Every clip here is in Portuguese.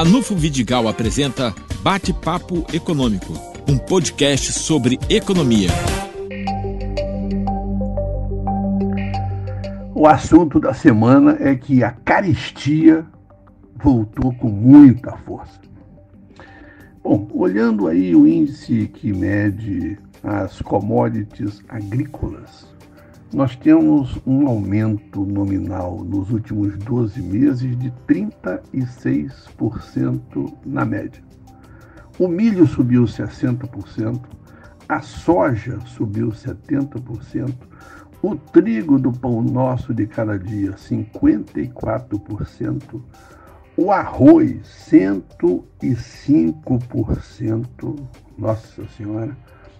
Ranulfo Vidigal apresenta Bate-Papo Econômico, um podcast sobre economia. O assunto da semana é que a caristia voltou com muita força. Bom, olhando aí o índice que mede as commodities agrícolas, nós temos um aumento nominal nos últimos 12 meses de 36% na média. O milho subiu 60%, a soja subiu 70%, o trigo do pão nosso de cada dia 54%, o arroz 105%, nossa senhora,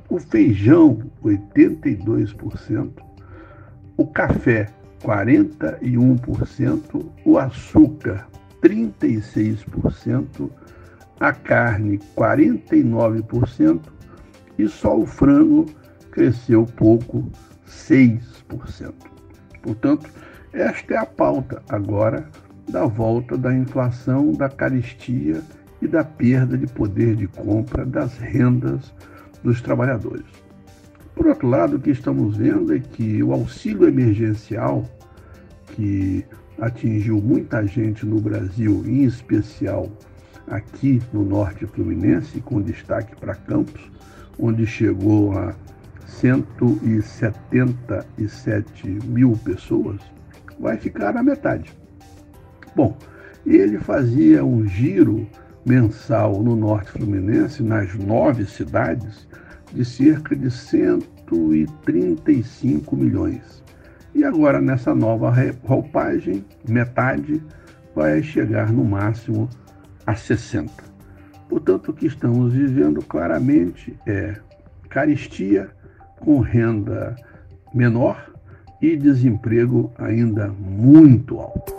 o feijão 82%, o café 41%, o açúcar 36%, a carne 49% e só o frango cresceu pouco, 6%. Portanto, esta é a pauta agora da volta da inflação, da caristia e da perda de poder de compra das rendas dos trabalhadores. Por outro lado, o que estamos vendo é que o auxílio emergencial, que atingiu muita gente no Brasil, em especial aqui no norte fluminense, com destaque para Campos, onde chegou a 177 mil pessoas, vai ficar na metade. Bom, ele fazia um giro mensal no norte fluminense, nas nove cidades, de cerca de 135 milhões. E agora, nessa nova roupagem, metade vai chegar no máximo a 60. Portanto, o que estamos vivendo claramente é caristia com renda menor e desemprego ainda muito alto.